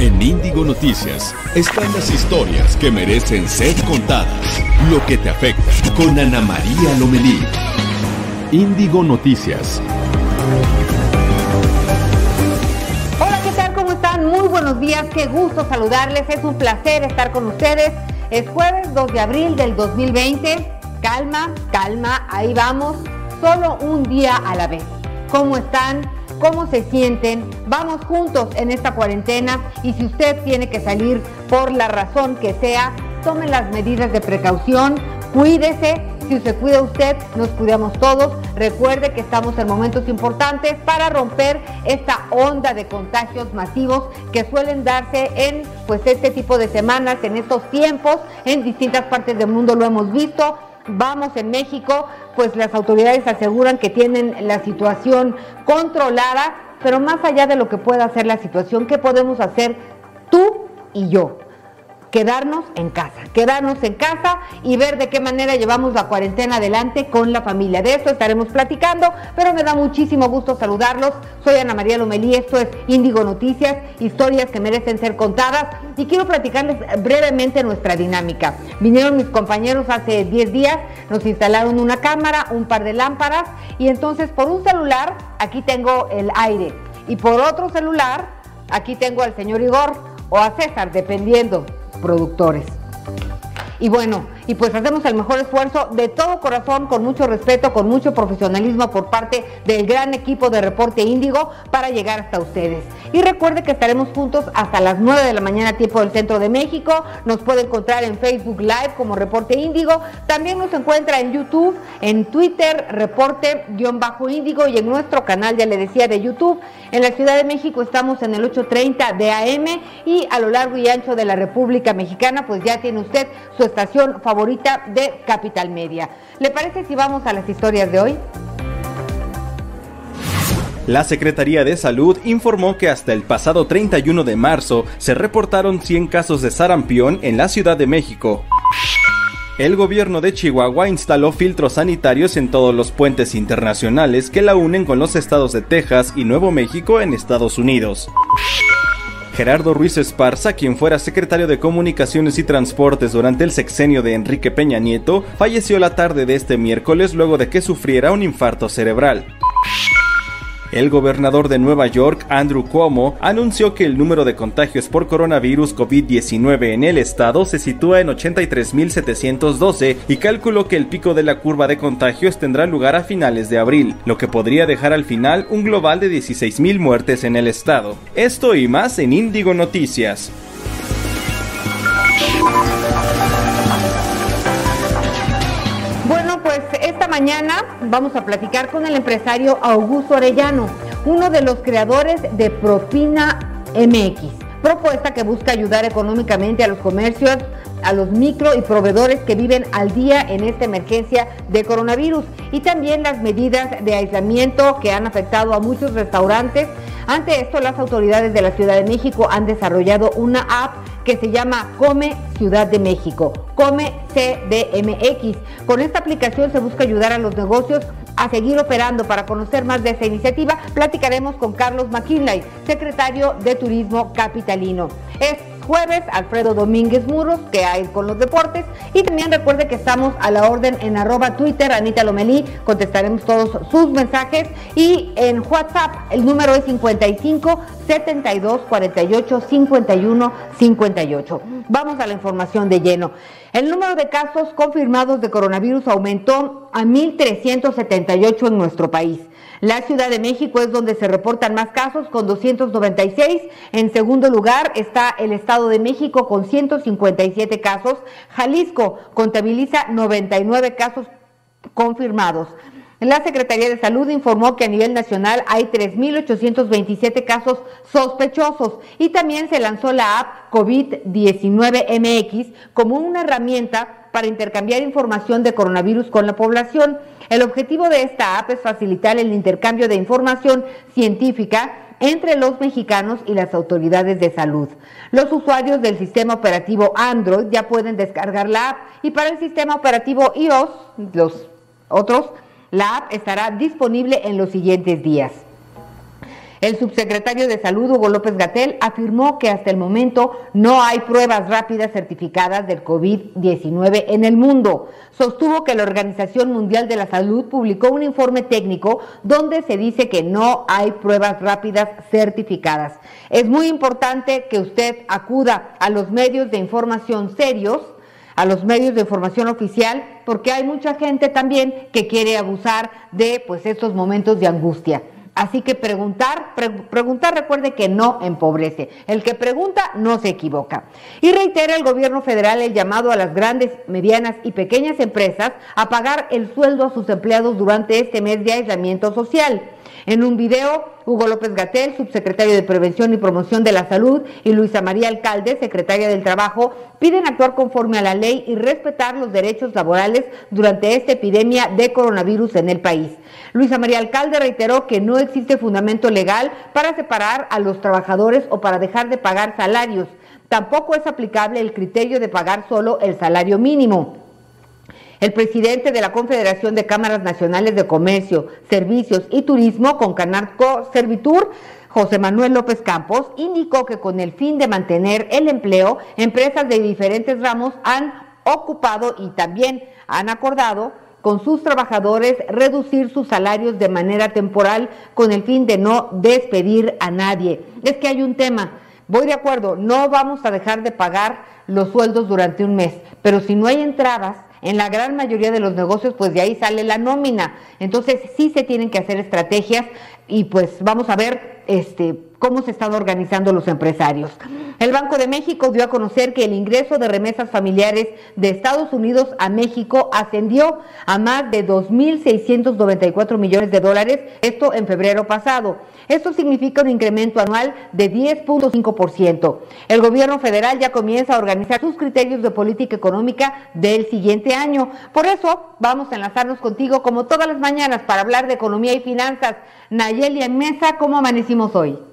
En Índigo Noticias están las historias que merecen ser contadas. Lo que te afecta con Ana María Lomelí. Índigo Noticias. Hola, ¿qué tal? ¿Cómo están? Muy buenos días, qué gusto saludarles. Es un placer estar con ustedes. Es jueves 2 de abril del 2020. Calma, calma, ahí vamos. Solo un día a la vez. ¿Cómo están? Cómo se sienten. Vamos juntos en esta cuarentena y si usted tiene que salir por la razón que sea, tome las medidas de precaución, cuídese. Si se cuida usted, nos cuidamos todos. Recuerde que estamos en momentos importantes para romper esta onda de contagios masivos que suelen darse en pues este tipo de semanas, en estos tiempos, en distintas partes del mundo lo hemos visto vamos en México, pues las autoridades aseguran que tienen la situación controlada, pero más allá de lo que pueda hacer la situación, ¿qué podemos hacer tú y yo? Quedarnos en casa, quedarnos en casa y ver de qué manera llevamos la cuarentena adelante con la familia. De eso estaremos platicando, pero me da muchísimo gusto saludarlos. Soy Ana María Lomelí, esto es Índigo Noticias, historias que merecen ser contadas y quiero platicarles brevemente nuestra dinámica. Vinieron mis compañeros hace 10 días, nos instalaron una cámara, un par de lámparas y entonces por un celular aquí tengo el aire y por otro celular aquí tengo al señor Igor o a César, dependiendo productores. Y bueno, y pues hacemos el mejor esfuerzo de todo corazón, con mucho respeto, con mucho profesionalismo por parte del gran equipo de Reporte Índigo para llegar hasta ustedes. Y recuerde que estaremos juntos hasta las 9 de la mañana tiempo del centro de México. Nos puede encontrar en Facebook Live como Reporte Índigo. También nos encuentra en YouTube, en Twitter, Reporte-Índigo y en nuestro canal, ya le decía, de YouTube. En la Ciudad de México estamos en el 830 de AM y a lo largo y ancho de la República Mexicana, pues ya tiene usted su estación favorita de Capital Media. ¿Le parece si vamos a las historias de hoy? La Secretaría de Salud informó que hasta el pasado 31 de marzo se reportaron 100 casos de sarampión en la Ciudad de México. El gobierno de Chihuahua instaló filtros sanitarios en todos los puentes internacionales que la unen con los estados de Texas y Nuevo México en Estados Unidos. Gerardo Ruiz Esparza, quien fuera secretario de Comunicaciones y Transportes durante el sexenio de Enrique Peña Nieto, falleció la tarde de este miércoles luego de que sufriera un infarto cerebral. El gobernador de Nueva York, Andrew Cuomo, anunció que el número de contagios por coronavirus COVID-19 en el estado se sitúa en 83.712 y calculó que el pico de la curva de contagios tendrá lugar a finales de abril, lo que podría dejar al final un global de 16.000 muertes en el estado. Esto y más en Índigo Noticias. Mañana vamos a platicar con el empresario Augusto Arellano, uno de los creadores de Propina MX, propuesta que busca ayudar económicamente a los comercios, a los micro y proveedores que viven al día en esta emergencia de coronavirus y también las medidas de aislamiento que han afectado a muchos restaurantes. Ante esto, las autoridades de la Ciudad de México han desarrollado una app que se llama Come Ciudad de México, Come CDMX. Con esta aplicación se busca ayudar a los negocios a seguir operando. Para conocer más de esta iniciativa, platicaremos con Carlos McKinley, secretario de Turismo Capitalino. Jueves, Alfredo Domínguez Muros, que hay con los deportes. Y también recuerde que estamos a la orden en arroba Twitter, Anita Lomelí, contestaremos todos sus mensajes. Y en WhatsApp, el número es 55 72 48 51 58. Vamos a la información de lleno. El número de casos confirmados de coronavirus aumentó a 1.378 en nuestro país. La Ciudad de México es donde se reportan más casos con 296. En segundo lugar está el Estado de México con 157 casos. Jalisco contabiliza 99 casos confirmados. La Secretaría de Salud informó que a nivel nacional hay 3.827 casos sospechosos y también se lanzó la app COVID-19 MX como una herramienta para intercambiar información de coronavirus con la población. El objetivo de esta app es facilitar el intercambio de información científica entre los mexicanos y las autoridades de salud. Los usuarios del sistema operativo Android ya pueden descargar la app y para el sistema operativo iOS, los otros, la app estará disponible en los siguientes días. El subsecretario de Salud, Hugo López Gatel, afirmó que hasta el momento no hay pruebas rápidas certificadas del COVID-19 en el mundo. Sostuvo que la Organización Mundial de la Salud publicó un informe técnico donde se dice que no hay pruebas rápidas certificadas. Es muy importante que usted acuda a los medios de información serios a los medios de información oficial porque hay mucha gente también que quiere abusar de pues estos momentos de angustia. Así que preguntar, preguntar recuerde que no empobrece. El que pregunta no se equivoca. Y reitera el gobierno federal el llamado a las grandes, medianas y pequeñas empresas a pagar el sueldo a sus empleados durante este mes de aislamiento social. En un video, Hugo López Gatel, subsecretario de Prevención y Promoción de la Salud, y Luisa María Alcalde, secretaria del Trabajo, piden actuar conforme a la ley y respetar los derechos laborales durante esta epidemia de coronavirus en el país. Luisa María Alcalde reiteró que no existe fundamento legal para separar a los trabajadores o para dejar de pagar salarios. Tampoco es aplicable el criterio de pagar solo el salario mínimo. El presidente de la Confederación de Cámaras Nacionales de Comercio, Servicios y Turismo, con Canarco Servitur, José Manuel López Campos, indicó que con el fin de mantener el empleo, empresas de diferentes ramos han ocupado y también han acordado con sus trabajadores reducir sus salarios de manera temporal con el fin de no despedir a nadie. Es que hay un tema, voy de acuerdo, no vamos a dejar de pagar los sueldos durante un mes, pero si no hay entradas, en la gran mayoría de los negocios, pues de ahí sale la nómina. Entonces sí se tienen que hacer estrategias y pues vamos a ver este cómo se están organizando los empresarios. El Banco de México dio a conocer que el ingreso de remesas familiares de Estados Unidos a México ascendió a más de 2.694 millones de dólares, esto en febrero pasado. Esto significa un incremento anual de 10.5%. El gobierno federal ya comienza a organizar sus criterios de política económica del siguiente año. Por eso vamos a enlazarnos contigo como todas las mañanas para hablar de economía y finanzas. Nayeli en Mesa, ¿cómo amanecimos hoy?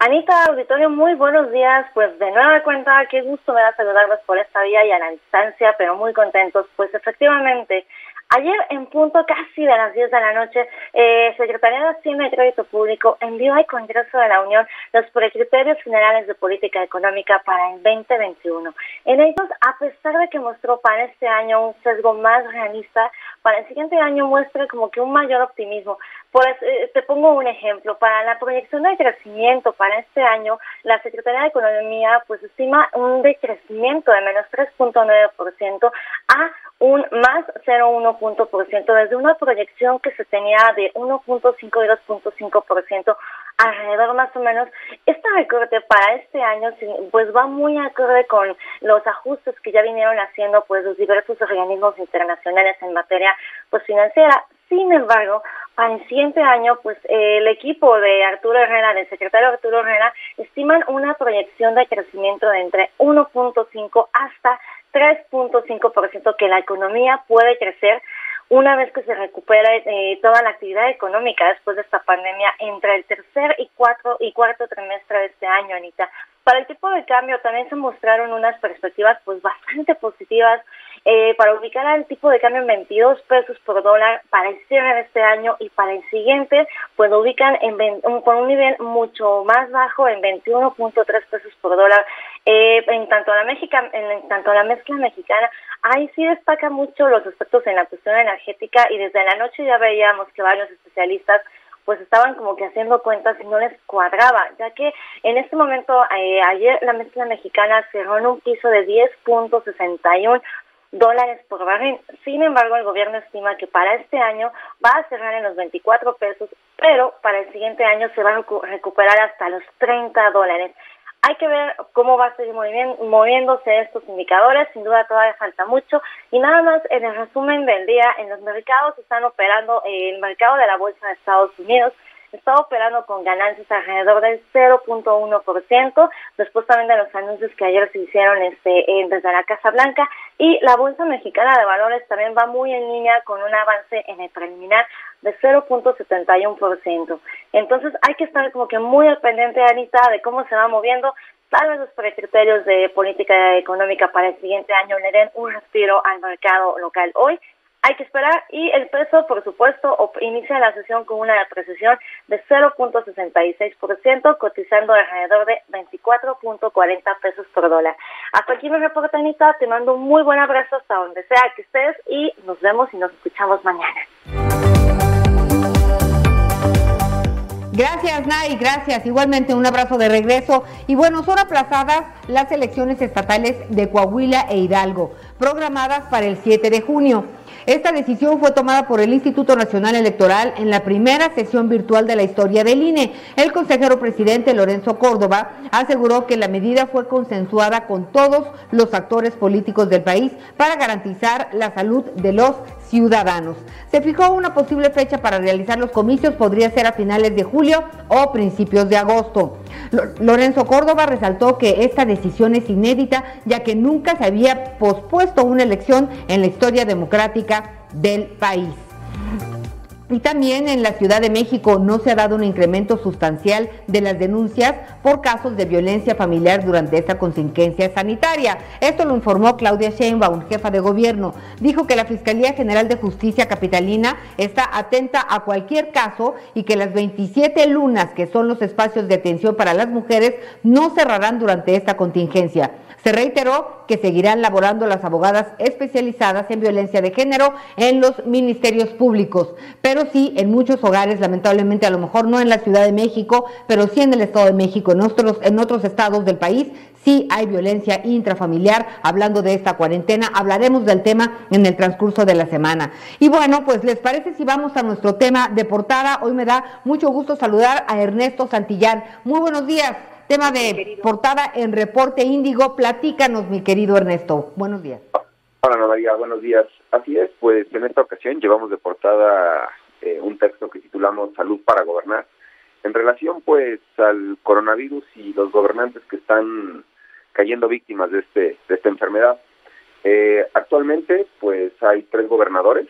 Anita, auditorio, muy buenos días. Pues de nueva cuenta, qué gusto me da saludarlos por esta vía y a la distancia, pero muy contentos. Pues efectivamente, Ayer, en punto casi de las 10 de la noche, eh, Secretaría de Hacienda y Crédito Público envió al Congreso de la Unión los criterios generales de política económica para el 2021. En ellos, a pesar de que mostró para este año un sesgo más realista, para el siguiente año muestra como que un mayor optimismo. Pues te pongo un ejemplo. Para la proyección de crecimiento para este año, la Secretaría de Economía pues estima un decrecimiento de menos 3.9% a un más 0,1 punto por ciento desde una proyección que se tenía de 1.5 y 2.5 alrededor más o menos. Este recorte para este año pues va muy acorde con los ajustes que ya vinieron haciendo pues los diversos organismos internacionales en materia pues financiera. Sin embargo, para el siguiente año, pues el equipo de Arturo Herrera, del secretario Arturo Herrera, estiman una proyección de crecimiento de entre 1.5 hasta 3.5% que la economía puede crecer una vez que se recupere eh, toda la actividad económica después de esta pandemia entre el tercer y cuarto y cuarto trimestre de este año, Anita. Para el tipo de cambio también se mostraron unas perspectivas pues bastante positivas eh, para ubicar al tipo de cambio en 22 pesos por dólar para el cierre de este año y para el siguiente pues lo ubican en con un nivel mucho más bajo en 21.3 pesos por dólar eh, en tanto a la Mexica, en, tanto a la mezcla mexicana ahí sí destaca mucho los aspectos en la cuestión energética y desde la noche ya veíamos que varios especialistas pues estaban como que haciendo cuentas y no les cuadraba, ya que en este momento, eh, ayer la mezcla mexicana cerró en un piso de 10.61 dólares por barril. Sin embargo, el gobierno estima que para este año va a cerrar en los 24 pesos, pero para el siguiente año se van a recuperar hasta los 30 dólares. Hay que ver cómo va a seguir moviéndose estos indicadores, sin duda todavía falta mucho. Y nada más en el resumen del día, en los mercados están operando el mercado de la Bolsa de Estados Unidos, está operando con ganancias alrededor del 0.1%, después también de los anuncios que ayer se hicieron este, desde la Casa Blanca, y la Bolsa Mexicana de Valores también va muy en línea con un avance en el preliminar de 0.71%. Entonces hay que estar como que muy al pendiente, Anita, de cómo se va moviendo. Tal vez los criterios de política económica para el siguiente año le den un respiro al mercado local. Hoy hay que esperar y el peso, por supuesto, inicia la sesión con una depreciación de 0.66%, cotizando alrededor de 24.40 pesos por dólar. Hasta aquí mi reporte, Anita. Te mando un muy buen abrazo hasta donde sea que estés y nos vemos y nos escuchamos mañana. Gracias, Nay, gracias. Igualmente un abrazo de regreso. Y bueno, son aplazadas las elecciones estatales de Coahuila e Hidalgo, programadas para el 7 de junio. Esta decisión fue tomada por el Instituto Nacional Electoral en la primera sesión virtual de la historia del INE. El consejero presidente Lorenzo Córdoba aseguró que la medida fue consensuada con todos los actores políticos del país para garantizar la salud de los ciudadanos. Se fijó una posible fecha para realizar los comicios, podría ser a finales de julio o principios de agosto. Lorenzo Córdoba resaltó que esta decisión es inédita ya que nunca se había pospuesto una elección en la historia democrática del país. Y también en la Ciudad de México no se ha dado un incremento sustancial de las denuncias por casos de violencia familiar durante esta contingencia sanitaria. Esto lo informó Claudia Sheinbaum, jefa de gobierno. Dijo que la Fiscalía General de Justicia Capitalina está atenta a cualquier caso y que las 27 lunas, que son los espacios de atención para las mujeres, no cerrarán durante esta contingencia. Se reiteró que seguirán laborando las abogadas especializadas en violencia de género en los ministerios públicos, sí en muchos hogares, lamentablemente a lo mejor no en la Ciudad de México, pero sí en el Estado de México, en otros, en otros estados del país, sí hay violencia intrafamiliar. Hablando de esta cuarentena, hablaremos del tema en el transcurso de la semana. Y bueno, pues les parece si vamos a nuestro tema de portada. Hoy me da mucho gusto saludar a Ernesto Santillán. Muy buenos días. Tema de portada en Reporte Índigo. Platícanos, mi querido Ernesto. Buenos días. Hola, María. Buenos días. Así es, pues en esta ocasión llevamos de portada eh, un texto que titulamos Salud para Gobernar. En relación, pues, al coronavirus y los gobernantes que están cayendo víctimas de este de esta enfermedad. Eh, actualmente, pues, hay tres gobernadores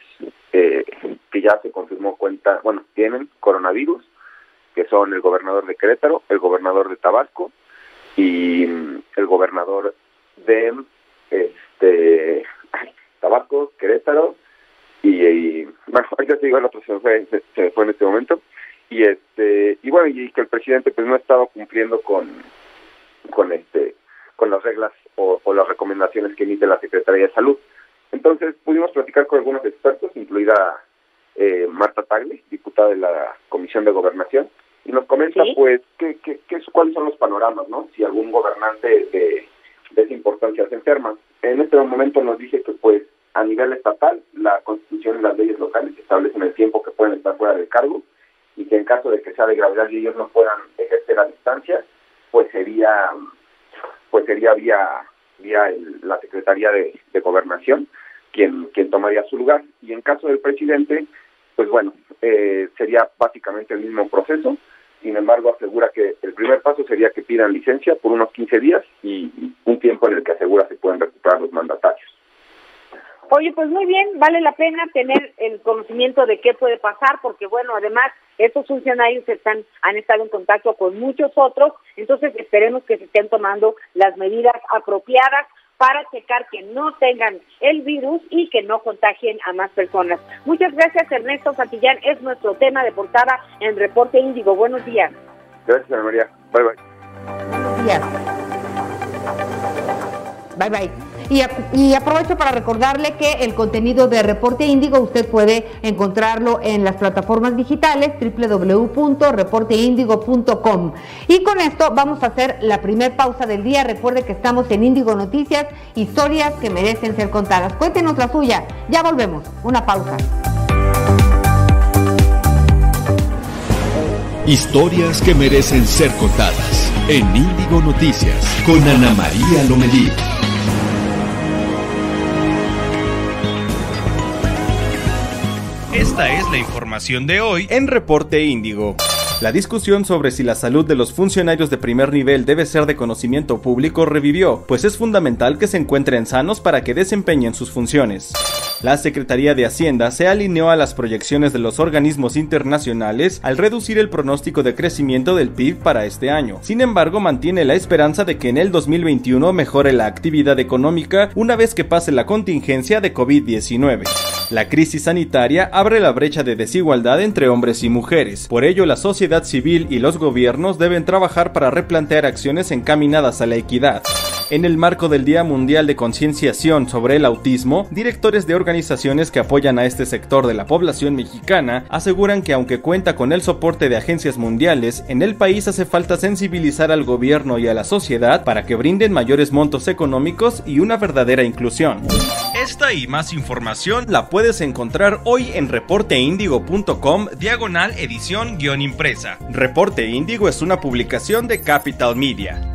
eh, que ya se confirmó cuenta, bueno, tienen coronavirus que son el gobernador de Querétaro, el gobernador de Tabasco y el gobernador de este Tabasco, Querétaro y, bueno, ahorita te digo el otro se fue, se, fue en este momento y este y bueno y que el presidente pues no ha estado cumpliendo con con este con las reglas o, o las recomendaciones que emite la Secretaría de Salud. Entonces pudimos platicar con algunos expertos, incluida eh, Marta Tagle, diputada de la Comisión de Gobernación, y nos comenta pues qué, qué, qué, cuáles son los panoramas, ¿no? Si algún gobernante de, de esa importancia se enferma. En este momento nos dice que pues a nivel estatal la Constitución y las leyes locales establecen el tiempo que pueden estar fuera del cargo y que en caso de que sea de gravedad y ellos no puedan ejercer a distancia, pues sería pues sería vía vía la Secretaría de, Gobernación quien quien tomaría su lugar y en caso del presidente pues bueno eh, sería básicamente el mismo proceso sin embargo asegura que el primer paso sería que pidan licencia por unos 15 días y, un tiempo en el que asegura se pueden recuperar los mandatarios. Oye, pues muy bien, vale la pena tener el conocimiento de qué puede pasar, porque bueno, además estos funcionarios están, han estado en contacto con muchos otros, entonces esperemos que se estén tomando las medidas apropiadas para checar que no tengan el virus y que no contagien a más personas. Muchas gracias Ernesto Santillán, es nuestro tema de portada en Reporte Índigo. Buenos días. Gracias Ana María. Bye bye. Buenos días. Bye bye. Y, aprovecho para recordarle que el contenido de Reporte Índigo usted puede encontrarlo en las plataformas digitales www.reporteindigo.com. Y con esto vamos a hacer la primer pausa del día. Recuerde que estamos en Índigo Noticias, historias que merecen ser contadas. Cuéntenos la suya. Ya volvemos. Una pausa. Historias que merecen ser contadas en Índigo Noticias con Ana María Lomelí. Esta es la información de hoy en Reporte Índigo. La discusión sobre si la salud de los funcionarios de primer nivel debe ser de conocimiento público revivió, pues es fundamental que se encuentren sanos para que desempeñen sus funciones. La Secretaría de Hacienda se alineó a las proyecciones de los organismos internacionales al reducir el pronóstico de crecimiento del PIB para este año. Sin embargo, mantiene la esperanza de que en el 2021 mejore la actividad económica una vez que pase la contingencia de COVID-19. La crisis sanitaria abre la brecha de desigualdad entre hombres y mujeres. Por ello, la sociedad civil y los gobiernos deben trabajar para replantear acciones encaminadas a la equidad. En el marco del Día Mundial de Concienciación sobre el Autismo, directores de organizaciones que apoyan a este sector de la población mexicana aseguran que aunque cuenta con el soporte de agencias mundiales, en el país hace falta sensibilizar al gobierno y a la sociedad para que brinden mayores montos económicos y una verdadera inclusión. Esta y más información la puedes encontrar hoy en reporteindigo.com diagonal edición guion impresa. Reporte Índigo es una publicación de Capital Media.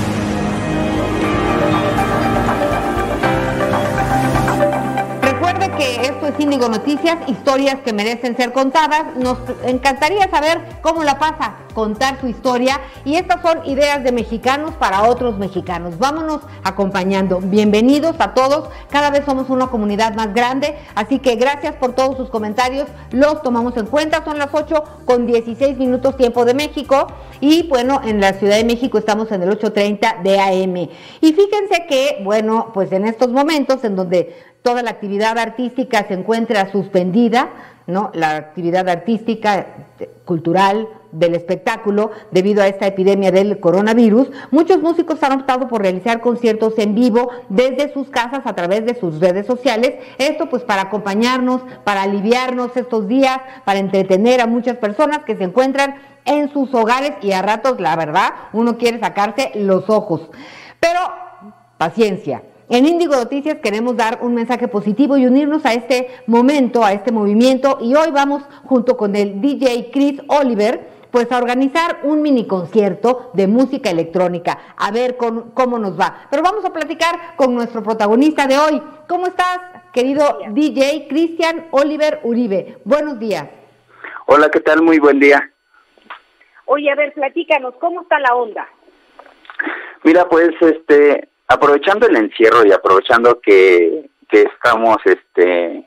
Noticias, historias que merecen ser contadas. Nos encantaría saber cómo la pasa, contar su historia. Y estas son ideas de mexicanos para otros mexicanos. Vámonos acompañando. Bienvenidos a todos. Cada vez somos una comunidad más grande. Así que gracias por todos sus comentarios. Los tomamos en cuenta. Son las 8 con 16 minutos tiempo de México. Y bueno, en la Ciudad de México estamos en el 8.30 de AM. Y fíjense que, bueno, pues en estos momentos en donde toda la actividad artística se encuentra suspendida, ¿no? La actividad artística, cultural, del espectáculo debido a esta epidemia del coronavirus, muchos músicos han optado por realizar conciertos en vivo desde sus casas a través de sus redes sociales. Esto pues para acompañarnos, para aliviarnos estos días, para entretener a muchas personas que se encuentran en sus hogares y a ratos, la verdad, uno quiere sacarse los ojos. Pero paciencia, en Índigo Noticias queremos dar un mensaje positivo y unirnos a este momento, a este movimiento y hoy vamos junto con el DJ Chris Oliver pues a organizar un mini concierto de música electrónica, a ver cómo nos va. Pero vamos a platicar con nuestro protagonista de hoy. ¿Cómo estás, querido DJ Cristian Oliver Uribe? Buenos días. Hola, ¿qué tal? Muy buen día. Oye, a ver, platícanos, ¿cómo está la onda? Mira, pues este, aprovechando el encierro y aprovechando que, que estamos este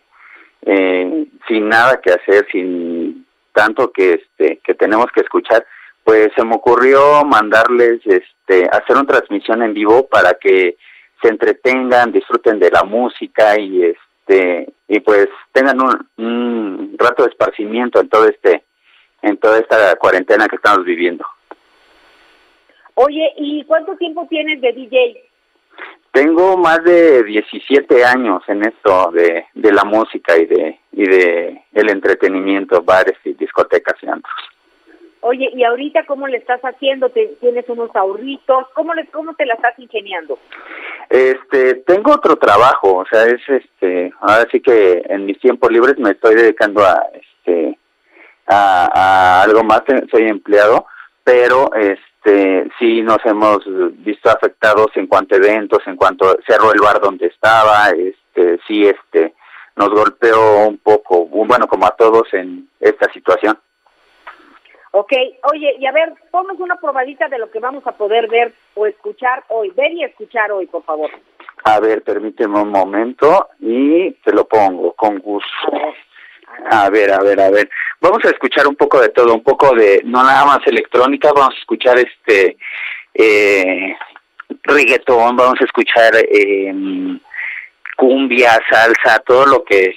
eh, sin nada que hacer, sin tanto que este que tenemos que escuchar, pues se me ocurrió mandarles este hacer una transmisión en vivo para que se entretengan, disfruten de la música y este y pues tengan un, un rato de esparcimiento en todo este en toda esta cuarentena que estamos viviendo. Oye, ¿y cuánto tiempo tienes de DJ? Tengo más de 17 años en esto de, de la música y de y de el entretenimiento, bares y discotecas y antros. Oye, ¿y ahorita cómo le estás haciendo? ¿Tienes unos ahorritos? ¿Cómo, le, ¿Cómo te la estás ingeniando? Este, tengo otro trabajo, o sea, es este, ahora sí que en mis tiempos libres me estoy dedicando a este a, a algo más, soy empleado, pero este este, sí nos hemos visto afectados en cuanto a eventos, en cuanto cerró el bar donde estaba, este, sí, este, nos golpeó un poco, bueno, como a todos en esta situación. Ok, oye, y a ver, ponnos una probadita de lo que vamos a poder ver o escuchar hoy, ver y escuchar hoy, por favor. A ver, permíteme un momento y te lo pongo con gusto. A ver, a ver, a ver. Vamos a escuchar un poco de todo, un poco de, no nada más electrónica, vamos a escuchar este eh, reggaetón, vamos a escuchar eh, cumbia, salsa, todo lo que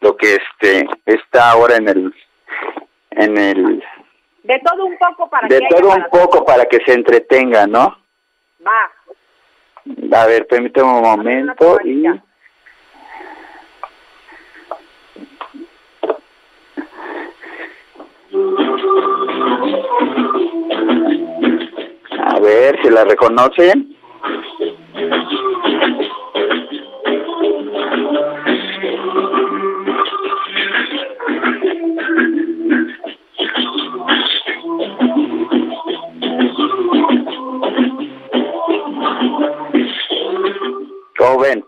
lo que este está ahora en el en el de todo un poco para de todo un poco para que se entretenga, ¿no? Va. A ver, permíteme un momento y A ver si la reconocen. ¿Cómo ven?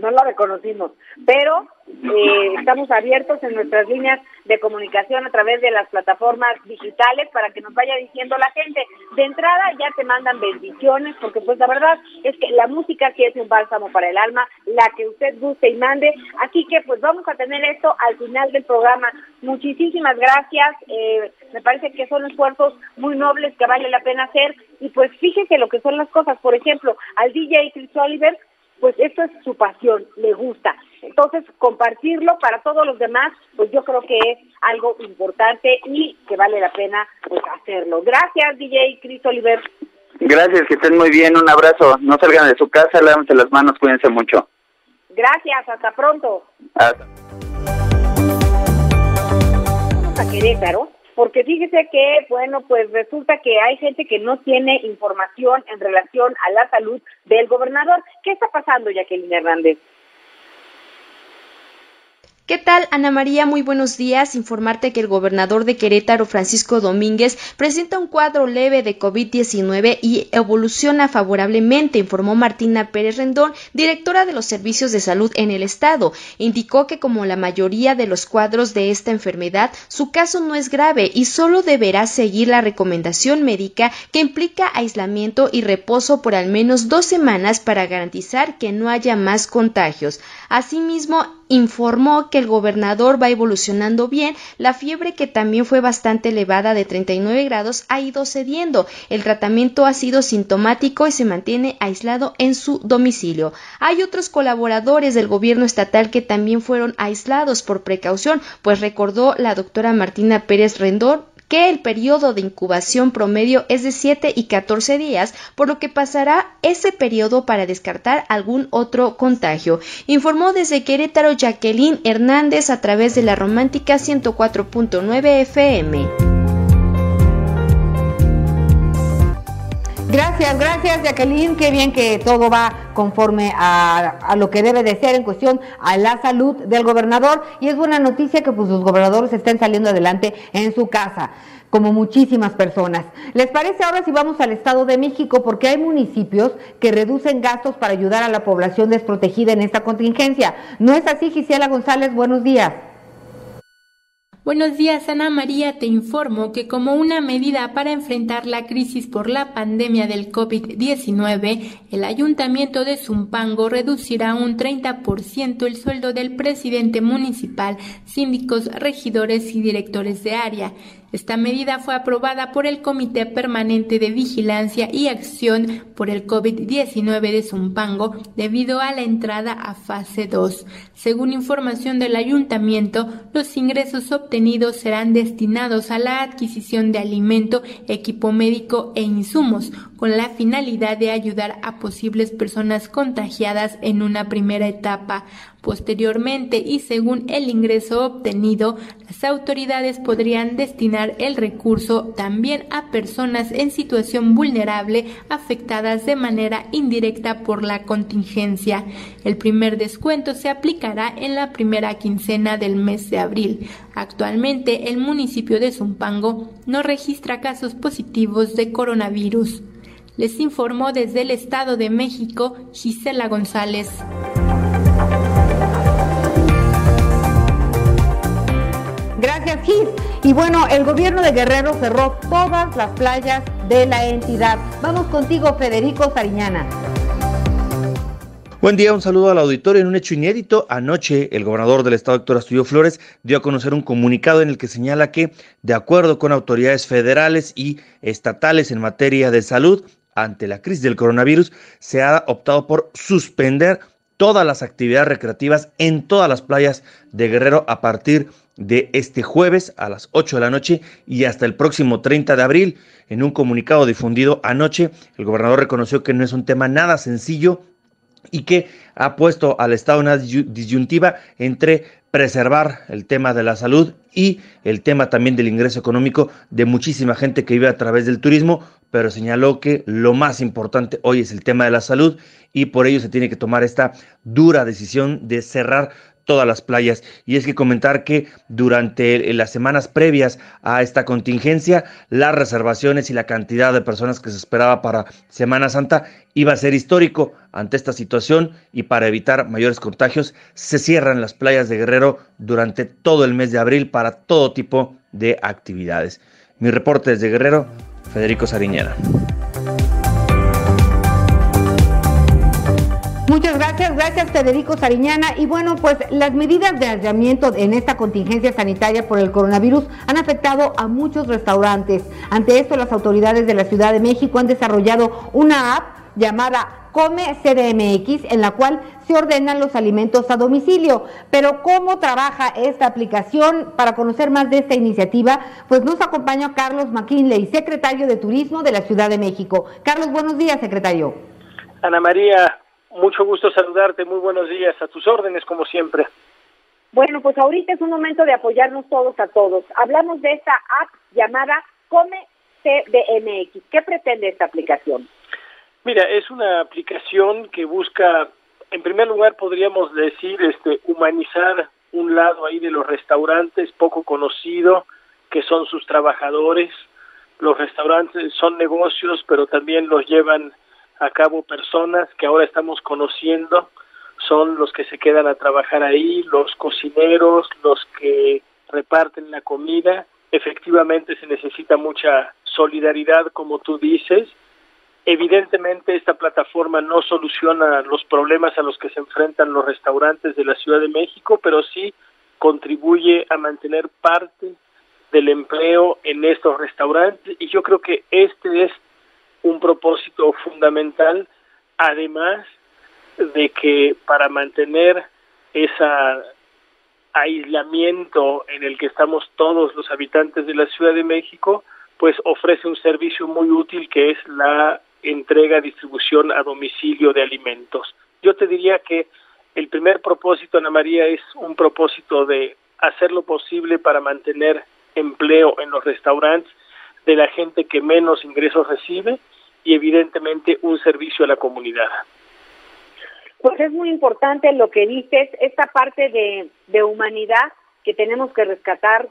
no la reconocimos, pero eh, estamos abiertos en nuestras líneas de comunicación a través de las plataformas digitales para que nos vaya diciendo la gente. De entrada ya te mandan bendiciones, porque pues la verdad es que la música sí es un bálsamo para el alma, la que usted guste y mande. Así que pues vamos a tener esto al final del programa. Muchísimas gracias. Eh, me parece que son esfuerzos muy nobles que vale la pena hacer. Y pues fíjese lo que son las cosas. Por ejemplo, al DJ Chris Oliver pues esto es su pasión, le gusta. Entonces, compartirlo para todos los demás, pues yo creo que es algo importante y que vale la pena pues hacerlo. Gracias, DJ Chris Oliver. Gracias, que estén muy bien, un abrazo. No salgan de su casa, lávense las manos, cuídense mucho. Gracias, hasta pronto. Hasta. A Querétaro porque fíjese que, bueno, pues resulta que hay gente que no tiene información en relación a la salud del gobernador. ¿Qué está pasando, Jacqueline Hernández? ¿Qué tal, Ana María? Muy buenos días. Informarte que el gobernador de Querétaro, Francisco Domínguez, presenta un cuadro leve de COVID-19 y evoluciona favorablemente, informó Martina Pérez Rendón, directora de los servicios de salud en el estado. Indicó que como la mayoría de los cuadros de esta enfermedad, su caso no es grave y solo deberá seguir la recomendación médica que implica aislamiento y reposo por al menos dos semanas para garantizar que no haya más contagios. Asimismo, informó que el gobernador va evolucionando bien, la fiebre que también fue bastante elevada de 39 grados ha ido cediendo, el tratamiento ha sido sintomático y se mantiene aislado en su domicilio. Hay otros colaboradores del gobierno estatal que también fueron aislados por precaución, pues recordó la doctora Martina Pérez Rendón, que el periodo de incubación promedio es de 7 y 14 días, por lo que pasará ese periodo para descartar algún otro contagio. Informó desde Querétaro Jacqueline Hernández a través de la romántica 104.9 FM. Gracias, gracias Jacqueline. Qué bien que todo va conforme a, lo que debe de ser en cuestión a la salud del gobernador. Y es buena noticia que pues, los gobernadores estén saliendo adelante en su casa, como muchísimas personas. ¿Les parece ahora si vamos al Estado de México? Porque hay municipios que reducen gastos para ayudar a la población desprotegida en esta contingencia. ¿No es así, Gisela González? Buenos días. Buenos días, Ana María. Te informo que como una medida para enfrentar la crisis por la pandemia del COVID-19, el ayuntamiento de Zumpango reducirá un 30% el sueldo del presidente municipal, síndicos, regidores y directores de área. Esta medida fue aprobada por el Comité Permanente de Vigilancia y Acción por el COVID-19 de Zumpango debido a la entrada a fase 2. Según información del ayuntamiento, los ingresos obtenidos serán destinados a la adquisición de alimento, equipo médico e insumos, con la finalidad de ayudar a posibles personas contagiadas en una primera etapa. Posteriormente y según el ingreso obtenido, las autoridades podrían destinar el recurso también a personas en situación vulnerable afectadas de manera indirecta por la contingencia. El primer descuento se aplicará en la primera quincena del mes de abril. Actualmente el municipio de Zumpango no registra casos positivos de coronavirus. Les informó desde el Estado de México Gisela González. Gracias, Gis. Y bueno, el gobierno de Guerrero cerró todas las playas de la entidad. Vamos contigo, Federico Sariñana. Buen día, un saludo al auditorio. En un hecho inédito, anoche el gobernador del estado, Héctor Astudillo Flores, dio a conocer un comunicado en el que señala que, de acuerdo con autoridades federales y estatales en materia de salud, ante la crisis del coronavirus, se ha optado por suspender todas las actividades recreativas en todas las playas de Guerrero a partir de este jueves a las 8 de la noche y hasta el próximo 30 de abril. En un comunicado difundido anoche, el gobernador reconoció que no es un tema nada sencillo y que ha puesto al Estado una disyuntiva entre preservar el tema de la salud y el tema también del ingreso económico de muchísima gente que vive a través del turismo, pero señaló que lo más importante hoy es el tema de la salud y por ello se tiene que tomar esta dura decisión de cerrar todas las playas. Y es que comentar que durante las semanas previas a esta contingencia, las reservaciones y la cantidad de personas que se esperaba para Semana Santa iba a ser histórico. Ante esta situación y para evitar mayores contagios, se cierran las playas de Guerrero durante todo el mes de abril para todo tipo de actividades. Mi reporte desde Guerrero, Federico Sariñana. Muchas gracias, gracias Federico Sariñana. Y bueno, pues las medidas de aislamiento en esta contingencia sanitaria por el coronavirus han afectado a muchos restaurantes. Ante esto, las autoridades de la Ciudad de México han desarrollado una app llamada Come CDMX, en la cual se ordenan los alimentos a domicilio. Pero ¿cómo trabaja esta aplicación? Para conocer más de esta iniciativa, pues nos acompaña Carlos McKinley, secretario de Turismo de la Ciudad de México. Carlos, buenos días, secretario. Ana María, mucho gusto saludarte, muy buenos días, a tus órdenes como siempre. Bueno, pues ahorita es un momento de apoyarnos todos a todos. Hablamos de esta app llamada Come CDMX. ¿Qué pretende esta aplicación? Mira, es una aplicación que busca, en primer lugar, podríamos decir, este, humanizar un lado ahí de los restaurantes poco conocido, que son sus trabajadores. Los restaurantes son negocios, pero también los llevan a cabo personas que ahora estamos conociendo, son los que se quedan a trabajar ahí, los cocineros, los que reparten la comida. Efectivamente se necesita mucha solidaridad, como tú dices. Evidentemente esta plataforma no soluciona los problemas a los que se enfrentan los restaurantes de la Ciudad de México, pero sí contribuye a mantener parte del empleo en estos restaurantes. Y yo creo que este es un propósito fundamental, además de que para mantener ese aislamiento en el que estamos todos los habitantes de la Ciudad de México, pues ofrece un servicio muy útil que es la entrega, distribución a domicilio de alimentos. Yo te diría que el primer propósito, Ana María, es un propósito de hacer lo posible para mantener empleo en los restaurantes de la gente que menos ingresos recibe y evidentemente un servicio a la comunidad. Pues es muy importante lo que dices, esta parte de, humanidad que tenemos que rescatar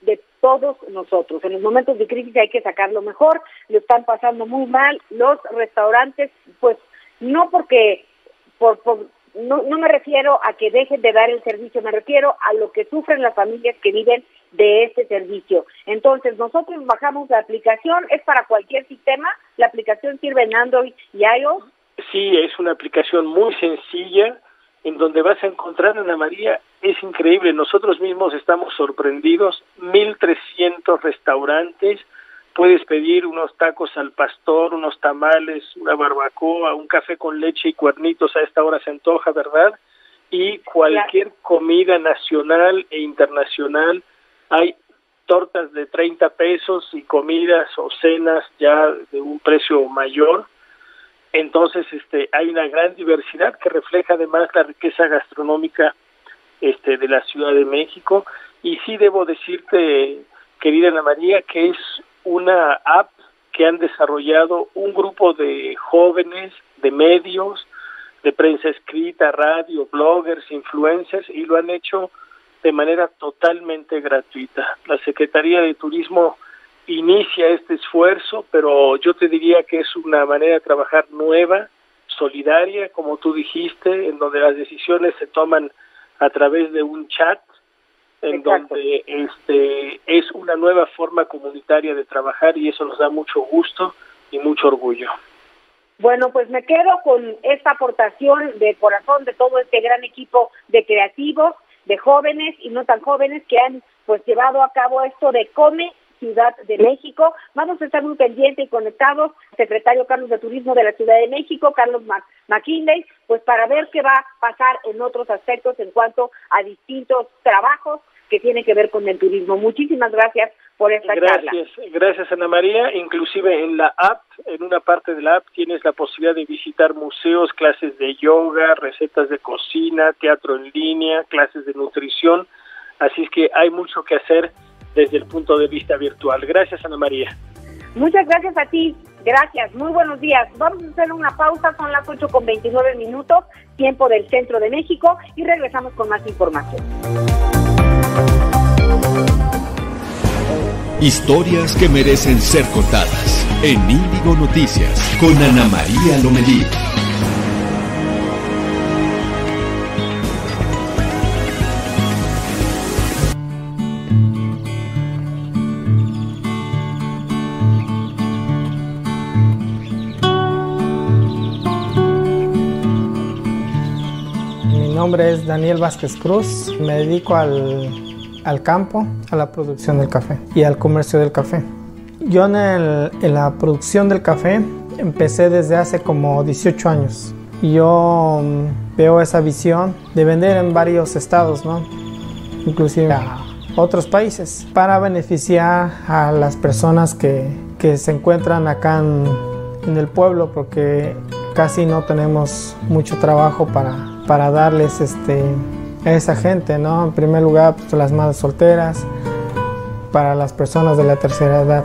de todos nosotros. En los momentos de crisis hay que sacarlo mejor, lo están pasando muy mal los restaurantes, pues no porque por, por no, no me refiero a que dejen de dar el servicio, me refiero a lo que sufren las familias que viven de este servicio. Entonces, nosotros bajamos la aplicación, es para cualquier sistema, la aplicación sirve en Android y iOS. Sí, es una aplicación muy sencilla en donde vas a encontrar, Ana María, es increíble, nosotros mismos estamos sorprendidos, 1.300 restaurantes, puedes pedir unos tacos al pastor, unos tamales, una barbacoa, un café con leche y cuernitos, a esta hora se antoja, ¿verdad? Y cualquier comida nacional e internacional, hay tortas de 30 pesos y comidas o cenas ya de un precio mayor. Entonces, este, hay una gran diversidad que refleja además la riqueza gastronómica este, de la Ciudad de México. Y sí debo decirte, querida Ana María, que es una app que han desarrollado un grupo de jóvenes, de medios, de prensa escrita, radio, bloggers, influencers, y lo han hecho de manera totalmente gratuita. La Secretaría de Turismo inicia este esfuerzo, pero yo te diría que es una manera de trabajar nueva, solidaria, como tú dijiste, en donde las decisiones se toman a través de un chat en donde este es una nueva forma comunitaria de trabajar y eso nos da mucho gusto y mucho orgullo. Bueno, pues me quedo con esta aportación de corazón de todo este gran equipo de creativos, de jóvenes y no tan jóvenes que han pues llevado a cabo esto de Come Ciudad de México. Vamos a estar muy pendientes y conectados, secretario Carlos de Turismo de la Ciudad de México, Carlos McKinley, pues para ver qué va a pasar en otros aspectos en cuanto a distintos trabajos que tienen que ver con el turismo. Muchísimas gracias por esta gracias. Gracias, Ana María. Inclusive en la app, en una parte de la app, tienes la posibilidad de visitar museos, clases de yoga, recetas de cocina, teatro en línea, clases de nutrición. Así es que hay mucho que hacer desde el punto de vista virtual. Gracias, Ana María. Muchas gracias a ti. Gracias, muy buenos días. Vamos a hacer una pausa, son las 8 con 29 minutos, tiempo del centro de México, y regresamos con más información. Historias que merecen ser contadas en Índigo Noticias con Ana María Lomelí. Nombre es Daniel Vázquez Cruz, me dedico al, al, campo, a la producción del café y al comercio del café. Yo en, el, en, la producción del café empecé desde hace como 18 años. Yo mm, veo esa visión de vender en varios estados, ¿no? inclusive a otros países, para beneficiar a las personas que, que se encuentran acá en, en el pueblo, porque casi no tenemos mucho trabajo para para darles este, a esa gente, ¿no? En primer lugar, pues, las madres solteras, para las personas de la tercera edad.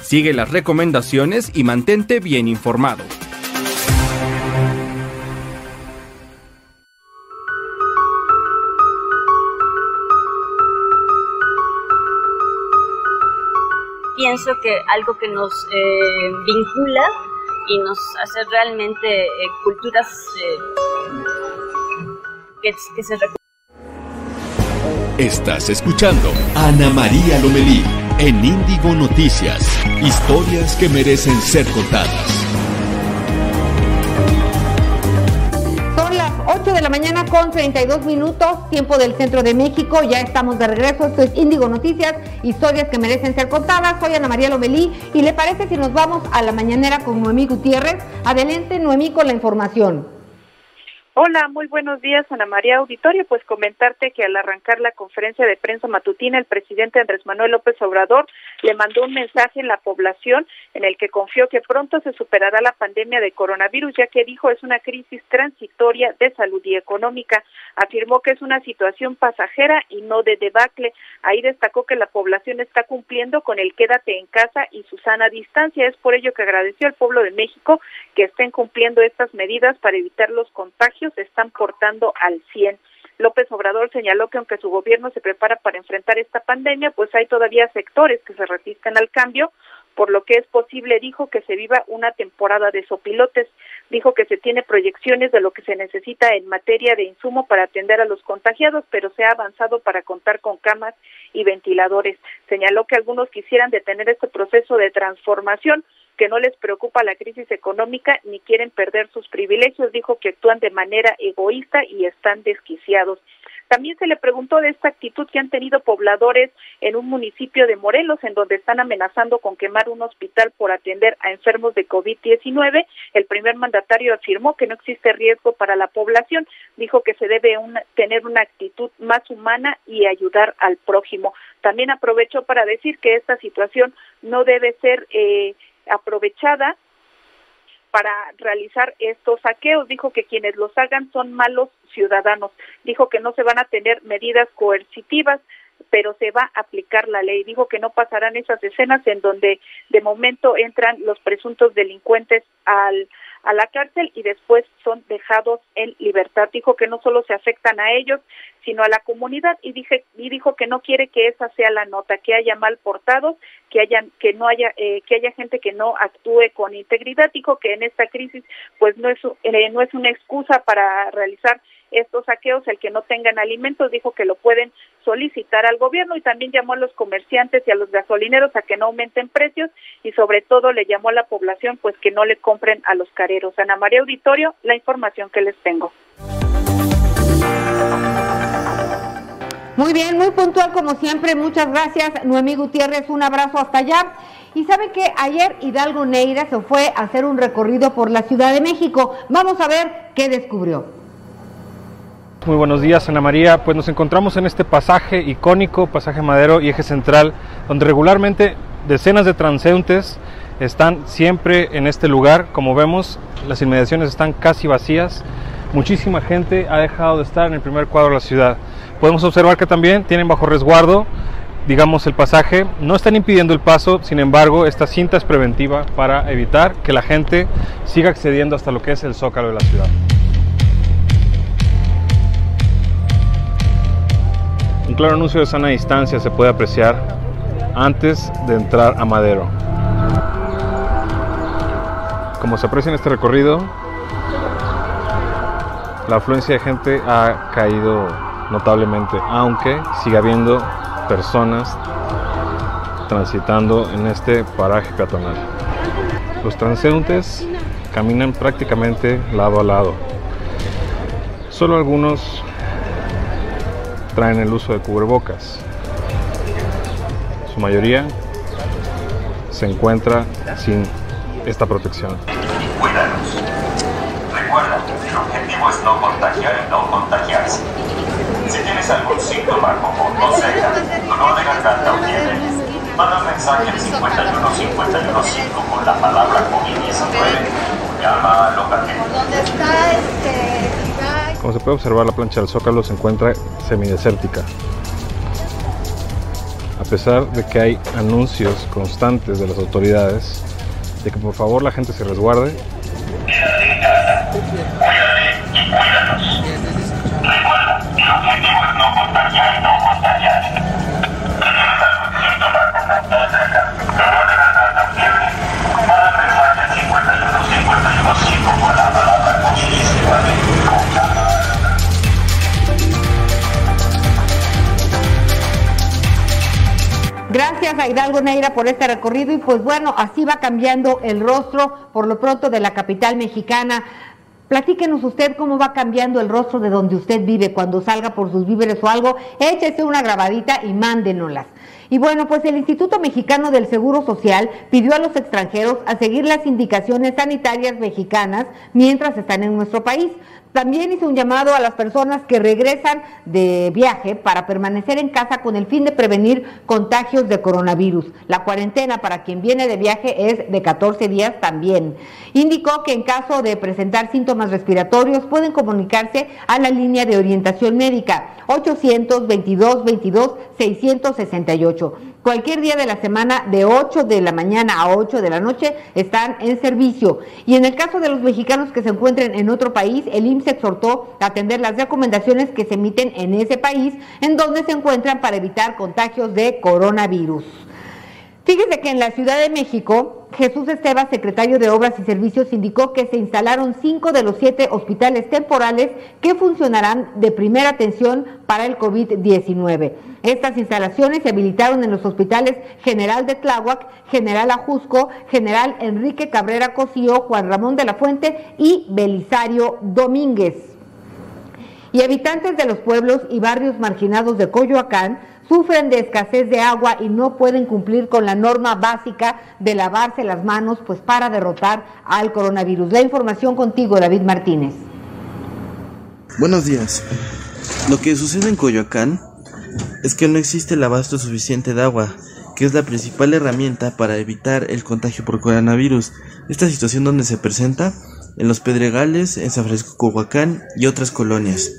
Sigue las recomendaciones y mantente bien informado. Pienso que algo que nos eh, vincula y nos hace realmente eh, culturas eh, que, se Estás escuchando Ana María Lomelí en Índigo Noticias. Historias que merecen ser contadas. Son las 8 de la mañana con 32 minutos, tiempo del centro de México. Ya estamos de regreso. Esto es Índigo Noticias, historias que merecen ser contadas. Soy Ana María Lomelí y le parece si nos vamos a la mañanera con Noemí Gutiérrez. Adelante, Noemí, con la información. Hola, muy buenos días, Ana María Auditorio. Pues comentarte que al arrancar la conferencia de prensa matutina, el presidente Andrés Manuel López Obrador le mandó un mensaje en la población en el que confió que pronto se superará la pandemia de coronavirus, ya que dijo es una crisis transitoria de salud y económica. Afirmó que es una situación pasajera y no de debacle. Ahí destacó que la población está cumpliendo con el quédate en casa y su sana distancia. Es por ello que agradeció al pueblo de México que estén cumpliendo estas medidas para evitar los contagios están portando al 100. López Obrador señaló que aunque su gobierno se prepara para enfrentar esta pandemia, pues hay todavía sectores que se resisten al cambio, por lo que es posible, dijo, que se viva una temporada de sopilotes. Dijo que se tiene proyecciones de lo que se necesita en materia de insumo para atender a los contagiados, pero se ha avanzado para contar con camas y ventiladores. Señaló que algunos quisieran detener este proceso de transformación, que no les preocupa la crisis económica ni quieren perder sus privilegios. Dijo que actúan de manera egoísta y están desquiciados. También se le preguntó de esta actitud que han tenido pobladores en un municipio de Morelos, en donde están amenazando con quemar un hospital por atender a enfermos de COVID-19. El primer mandatario afirmó que no existe riesgo para la población. Dijo que se debe tener una actitud más humana y ayudar al prójimo. También aprovechó para decir que esta situación no debe ser eh, aprovechada para realizar estos saqueos. Dijo que quienes los hagan son malos ciudadanos. Dijo que no se van a tener medidas coercitivas, pero se va a aplicar la ley. Dijo que no pasarán esas escenas en donde de momento entran los presuntos delincuentes al a la cárcel y después son dejados en libertad. Dijo que no solo se afectan a ellos, sino a la comunidad y dije y dijo que no quiere que esa sea la nota, que haya mal portados, que haya que no haya eh, que haya gente que no actúe con integridad. Dijo que en esta crisis pues no es eh, no es una excusa para realizar estos saqueos, el que no tengan alimentos, dijo que lo pueden solicitar al gobierno y también llamó a los comerciantes y a los gasolineros a que no aumenten precios y sobre todo le llamó a la población pues que no le compren a los careros. Ana María Auditorio, la información que les tengo. Muy bien, muy puntual como siempre. Muchas gracias, Noemí Gutiérrez. Un abrazo hasta allá. Y sabe que ayer Hidalgo Neira se fue a hacer un recorrido por la Ciudad de México. Vamos a ver qué descubrió. Muy buenos días, Ana María. Pues nos encontramos en este pasaje icónico, pasaje Madero y eje central, donde regularmente decenas de transeúntes están siempre en este lugar. Como vemos, las inmediaciones están casi vacías. Muchísima gente ha dejado de estar en el primer cuadro de la ciudad. Podemos observar que también tienen bajo resguardo, digamos, el pasaje. No están impidiendo el paso, sin embargo, esta cinta es preventiva para evitar que la gente siga accediendo hasta lo que es el zócalo de la ciudad. Un claro anuncio de sana distancia se puede apreciar antes de entrar a Madero. Como se aprecia en este recorrido, la afluencia de gente ha caído notablemente, aunque sigue habiendo personas transitando en este paraje peatonal. Los transeúntes caminan prácticamente lado a lado. Solo algunos traen el uso de cubrebocas. Su mayoría se encuentra sin esta protección. Recuerda, el objetivo es no contagiar y no contagiarse. Si tienes algún síntoma como tos seca, dolor de garganta o fiebre, manda un mensaje al 51515 con la palabra COVID-19 llama a Locatel. ¿Dónde está este Como se puede observar, la plancha del Zócalo se encuentra semidesértica. A pesar de que hay anuncios constantes de las autoridades de que por favor la gente se resguarde, Gracias a Hidalgo Neira por este recorrido y pues bueno, así va cambiando el rostro por lo pronto de la capital mexicana. Platíquenos usted cómo va cambiando el rostro de donde usted vive cuando salga por sus víveres o algo. Échese una grabadita y mándenoslas. Y bueno, pues el Instituto Mexicano del Seguro Social pidió a los extranjeros a seguir las indicaciones sanitarias mexicanas mientras están en nuestro país. También hizo un llamado a las personas que regresan de viaje para permanecer en casa con el fin de prevenir contagios de coronavirus. La cuarentena para quien viene de viaje es de 14 días también. Indicó que en caso de presentar síntomas respiratorios pueden comunicarse a la línea de orientación médica 822 22 668. Cualquier día de la semana de 8 de la mañana a 8 de la noche están en servicio. Y en el caso de los mexicanos que se encuentren en otro país, el IMSS exhortó a atender las recomendaciones que se emiten en ese país en donde se encuentran para evitar contagios de coronavirus. Fíjese que en la Ciudad de México, Jesús Esteba, secretario de Obras y Servicios, indicó que se instalaron cinco de los siete hospitales temporales que funcionarán de primera atención para el COVID-19. Estas instalaciones se habilitaron en los hospitales General de Tláhuac, General Ajusco, General Enrique Cabrera Cosío, Juan Ramón de la Fuente y Belisario Domínguez. Y habitantes de los pueblos y barrios marginados de Coyoacán sufren de escasez de agua y no pueden cumplir con la norma básica de lavarse las manos pues para derrotar al coronavirus. La información contigo, David Martínez. Buenos días. Lo que sucede en Coyoacán es que no existe el abasto suficiente de agua, que es la principal herramienta para evitar el contagio por coronavirus. Esta situación donde se presenta en los Pedregales, en San Francisco Coyoacán y otras colonias.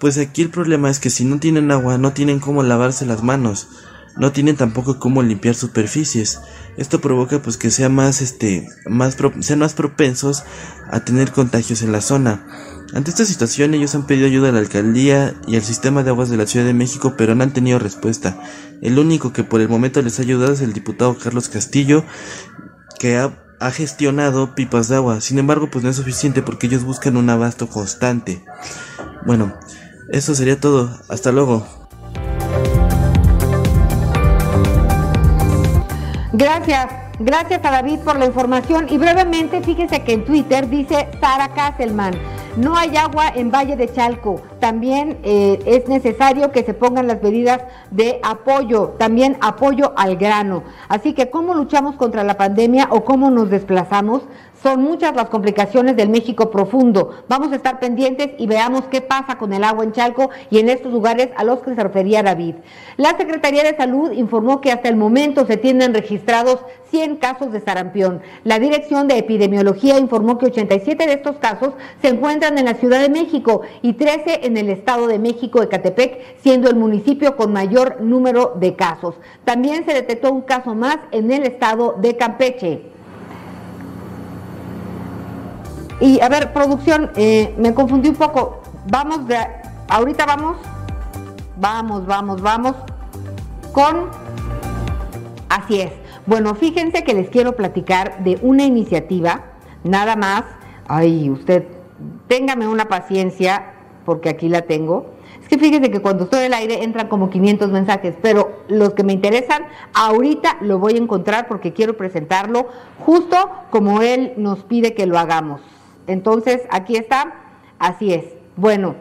Pues aquí el problema es que si no tienen agua no tienen cómo lavarse las manos, no tienen tampoco cómo limpiar superficies. Esto provoca pues que sea más este más sean más propensos a tener contagios en la zona. Ante esta situación ellos han pedido ayuda a la alcaldía y al sistema de aguas de la Ciudad de México, pero no han tenido respuesta. El único que por el momento les ha ayudado es el diputado Carlos Castillo, que ha gestionado pipas de agua. Sin embargo, pues no es suficiente porque ellos buscan un abasto constante. Bueno, eso sería todo. Hasta luego. Gracias, gracias a David por la información y brevemente fíjese que en Twitter dice Sara Kasselman, no hay agua en Valle de Chalco, también eh, es necesario que se pongan las medidas de apoyo, también apoyo al grano. Así que, ¿cómo luchamos contra la pandemia o cómo nos desplazamos? Son muchas las complicaciones del México profundo. Vamos a estar pendientes y veamos qué pasa con el agua en Chalco y en estos lugares a los que se refería David. La Secretaría de Salud informó que hasta el momento se tienen registrados 100 casos de sarampión. La Dirección de Epidemiología informó que 87 de estos casos se encuentran en la Ciudad de México y 13 en el Estado de México, Ecatepec, siendo el municipio con mayor número de casos. También se detectó un caso más en el Estado de Campeche. Y a ver, producción, eh, me confundí un poco. Vamos de. Ahorita vamos. Vamos, vamos, vamos. Con. Así es. Bueno, fíjense que les quiero platicar de una iniciativa. Nada más. Ay, usted, téngame una paciencia, porque aquí la tengo. Es que fíjense que cuando estoy al aire entran como 500 mensajes, pero los que me interesan, ahorita lo voy a encontrar porque quiero presentarlo justo como él nos pide que lo hagamos. Entonces, aquí está, así es. Bueno,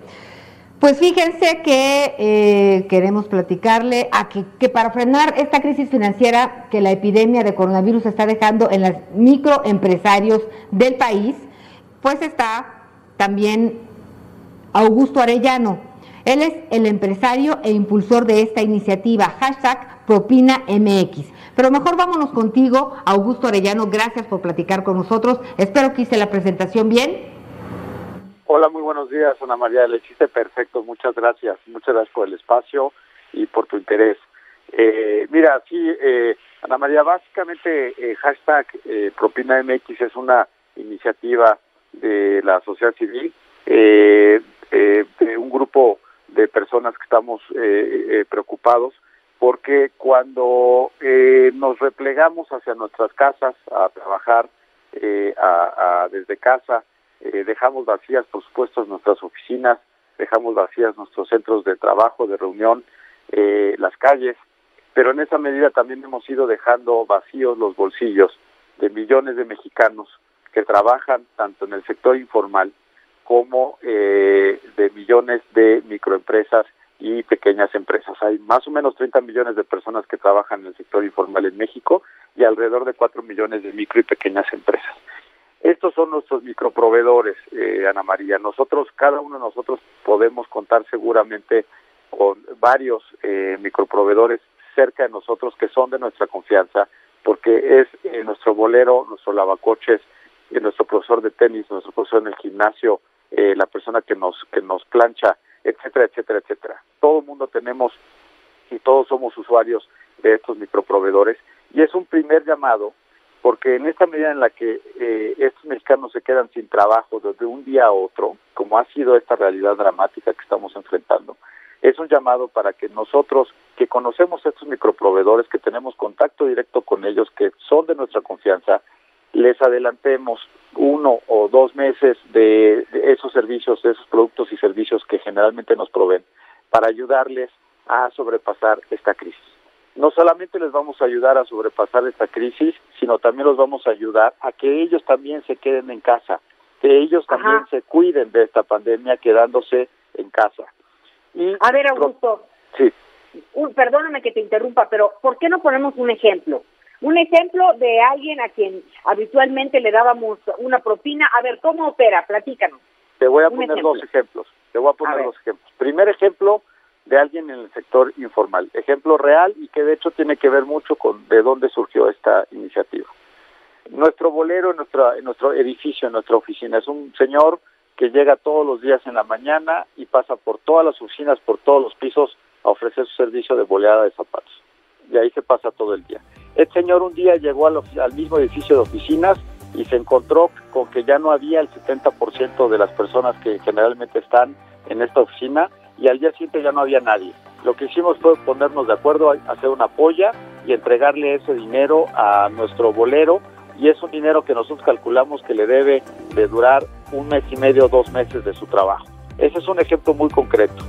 pues fíjense que eh, queremos platicarle a que, para frenar esta crisis financiera que la epidemia de coronavirus está dejando en los microempresarios del país, pues está también Augusto Arellano. Él es el empresario e impulsor de esta iniciativa, hashtag PropinaMX. Pero mejor vámonos contigo, Augusto Arellano. Gracias por platicar con nosotros. Espero que hice la presentación bien. Hola, muy buenos días, Ana María. Le hiciste perfecto. Muchas gracias. Muchas gracias por el espacio y por tu interés. Eh, mira, sí, eh, Ana María, básicamente eh, hashtag eh, Propina MX es una iniciativa de la sociedad civil, eh, eh, de un grupo de personas que estamos preocupados porque cuando eh, nos replegamos hacia nuestras casas a trabajar eh, a, desde casa, eh, dejamos vacías, por supuesto, nuestras oficinas, dejamos vacías nuestros centros de trabajo, de reunión, eh, las calles, pero en esa medida también hemos ido dejando vacíos los bolsillos de millones de mexicanos que trabajan tanto en el sector informal como eh, de millones de microempresas y pequeñas empresas. Hay más o menos 30 millones de personas que trabajan en el sector informal en México y alrededor de 4 millones de micro y pequeñas empresas. Estos son nuestros microproveedores, eh, Ana María. Nosotros, cada uno de nosotros podemos contar seguramente con varios eh, microproveedores cerca de nosotros que son de nuestra confianza, porque es eh, nuestro bolero, nuestro lavacoches, eh, nuestro profesor de tenis, nuestro profesor en el gimnasio, eh, la persona que nos que nos plancha, etcétera, etcétera, etcétera. Todo el mundo tenemos y todos somos usuarios de estos microproveedores y es un primer llamado porque en esta medida en la que eh, estos mexicanos se quedan sin trabajo desde un día a otro, como ha sido esta realidad dramática que estamos enfrentando, es un llamado para que nosotros que conocemos estos microproveedores, que tenemos contacto directo con ellos, que son de nuestra confianza, les adelantemos uno o dos meses de, de, esos servicios, de esos productos y servicios que generalmente nos proveen para ayudarles a sobrepasar esta crisis. No solamente les vamos a ayudar a sobrepasar esta crisis, sino también los vamos a ayudar a que ellos también se queden en casa, que ellos también Ajá. se cuiden de esta pandemia quedándose en casa. Y a ver, Augusto. Sí. Perdóname que te interrumpa, pero ¿por qué no ponemos un ejemplo? Un ejemplo de alguien a quien habitualmente le dábamos una propina. A ver, ¿cómo opera? Platícanos. Te voy a un poner ejemplo. dos ejemplos. Te voy a poner a dos ejemplos. Primer ejemplo de alguien en el sector informal. Ejemplo real y que de hecho tiene que ver mucho con de dónde surgió esta iniciativa. Nuestro bolero en, nuestra, en nuestro edificio, en nuestra oficina, es un señor que llega todos los días en la mañana y pasa por todas las oficinas, por todos los pisos a ofrecer su servicio de boleada de zapatos. Y ahí se pasa todo el día. El señor un día llegó al, mismo edificio de oficinas y se encontró con que ya no había el 70% de las personas que generalmente están en esta oficina y al día siguiente ya no había nadie. Lo que hicimos fue ponernos de acuerdo, hacer una polla y entregarle ese dinero a nuestro bolero y es un dinero que nosotros calculamos que le debe de durar un mes y medio, dos meses de su trabajo. Ese es un ejemplo muy concreto.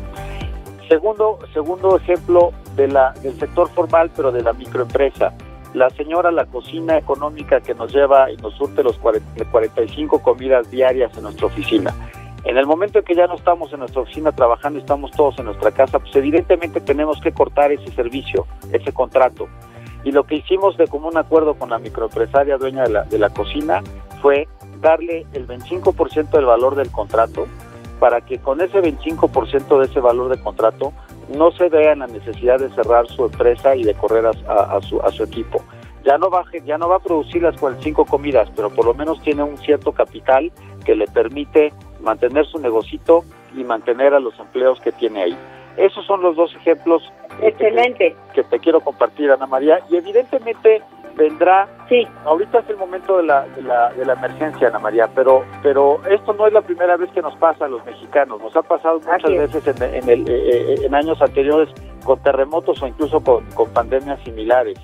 Segundo, segundo ejemplo de la, del sector formal, pero de la microempresa. La señora, la cocina económica que nos lleva y nos surte los 45 comidas diarias en nuestra oficina. En el momento en que ya no estamos en nuestra oficina trabajando estamos todos en nuestra casa, pues evidentemente tenemos que cortar ese servicio, ese contrato. Y lo que hicimos de común acuerdo con la microempresaria dueña de la, de la cocina fue darle el 25% del valor del contrato para que con ese 25% de ese valor de contrato no se vea la necesidad de cerrar su empresa y de correr a, su, a su equipo. Ya no, va, ya no va a producir las 45 comidas, pero por lo menos tiene un cierto capital que le permite mantener su negocito y mantener a los empleos que tiene ahí. Esos son los dos ejemplos Excelente. Que, te quiero compartir, Ana María. Y evidentemente vendrá, sí. ahorita es el momento de la, de la, de la emergencia, Ana María, pero, pero esto no es la primera vez que nos pasa a los mexicanos, nos ha pasado muchas veces en, en, el, eh, eh, en años anteriores con terremotos o incluso con, con pandemias similares.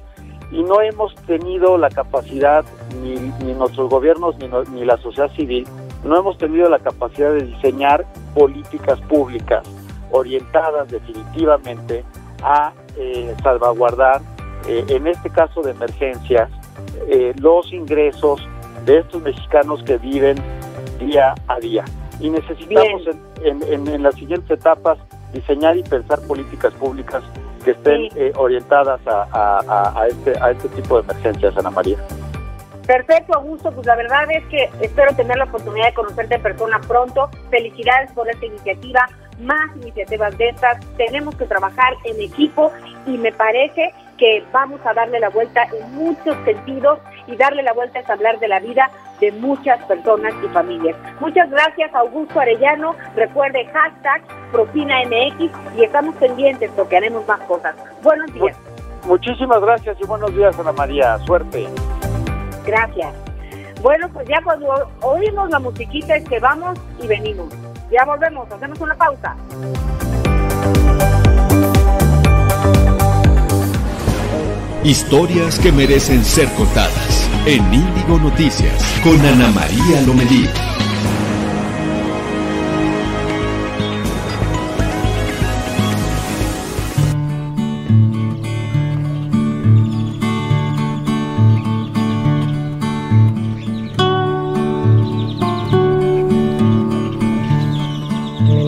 Y no hemos tenido la capacidad, ni, ni nuestros gobiernos, ni, ni la sociedad civil, no hemos tenido la capacidad de diseñar políticas públicas orientadas definitivamente a eh, salvaguardar, eh, en este caso de emergencias, eh, los ingresos de estos mexicanos que viven día a día. Y necesitamos en, las siguientes etapas diseñar y pensar políticas públicas que estén orientadas a, este, a este tipo de emergencias, Ana María. Perfecto, Augusto. Pues la verdad es que espero tener la oportunidad de conocerte en persona pronto. Felicidades por esta iniciativa más iniciativas de estas. Tenemos que trabajar en equipo y me parece que vamos a darle la vuelta en muchos sentidos y darle la vuelta es hablar de la vida de muchas personas y familias. Muchas gracias Augusto Arellano. Recuerde hashtag PropinaMX y estamos pendientes porque haremos más cosas. Buenos días. Muchísimas gracias y buenos días Ana María. Suerte. Gracias. Bueno, pues ya cuando oímos la musiquita es que vamos y venimos. Ya volvemos, hacemos una pausa. Historias que merecen ser contadas en Índigo Noticias con Ana María Lomelí.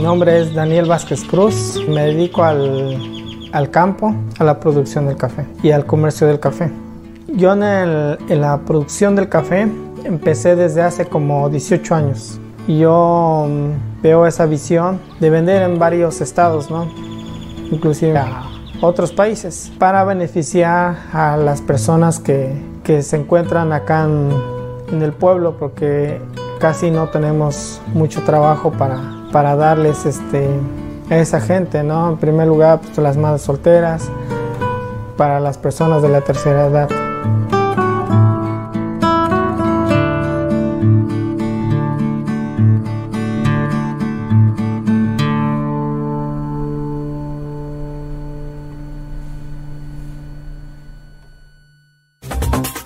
nombre es Daniel Vázquez Cruz, me dedico al, al, campo, a la producción del café y al comercio del café. Yo en, en, la producción del café empecé desde hace como 18 años. Yo mm, veo esa visión de vender en varios estados, ¿no? inclusive a otros países, para beneficiar a las personas que, que se encuentran acá en, en el pueblo, porque casi no tenemos mucho trabajo para para darles este, esa gente, ¿no? En primer lugar, pues, las madres solteras, para las personas de la tercera edad.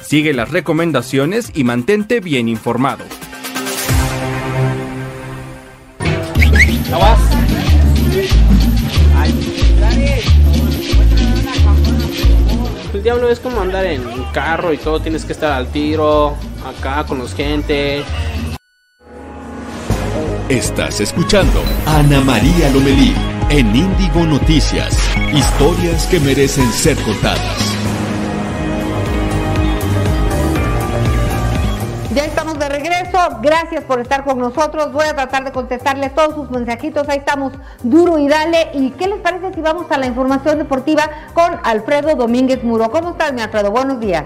Sigue las recomendaciones y mantente bien informado. El diablo es como andar en un carro y todo, tienes que estar al tiro, acá con los gente. Estás escuchando a Ana María Lomelí en Índigo Noticias. Historias que merecen ser contadas. Eso, gracias por estar con nosotros. Voy a tratar de contestarles todos sus mensajitos. Ahí estamos, duro y dale. ¿Y qué les parece si vamos a la información deportiva con Alfredo Domínguez Muro? ¿Cómo estás, mi Alfredo? Buenos días.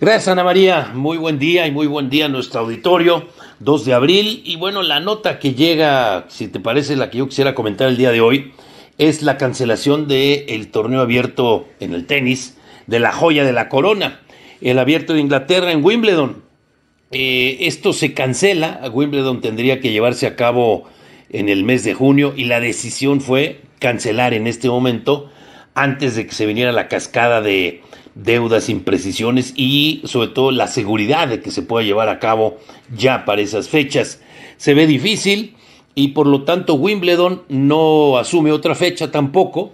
Gracias, Ana María. Muy buen día y muy buen día a nuestro auditorio. 2 de abril. Y bueno, la nota que llega, si te parece la que yo quisiera comentar el día de hoy, es la cancelación del torneo abierto en el tenis de la joya de la corona, el abierto de Inglaterra en Wimbledon. Eh, esto se cancela, Wimbledon tendría que llevarse a cabo en el mes de junio y la decisión fue cancelar en este momento antes de que se viniera la cascada de deudas, imprecisiones y sobre todo la seguridad de que se pueda llevar a cabo ya para esas fechas. Se ve difícil y por lo tanto Wimbledon no asume otra fecha tampoco,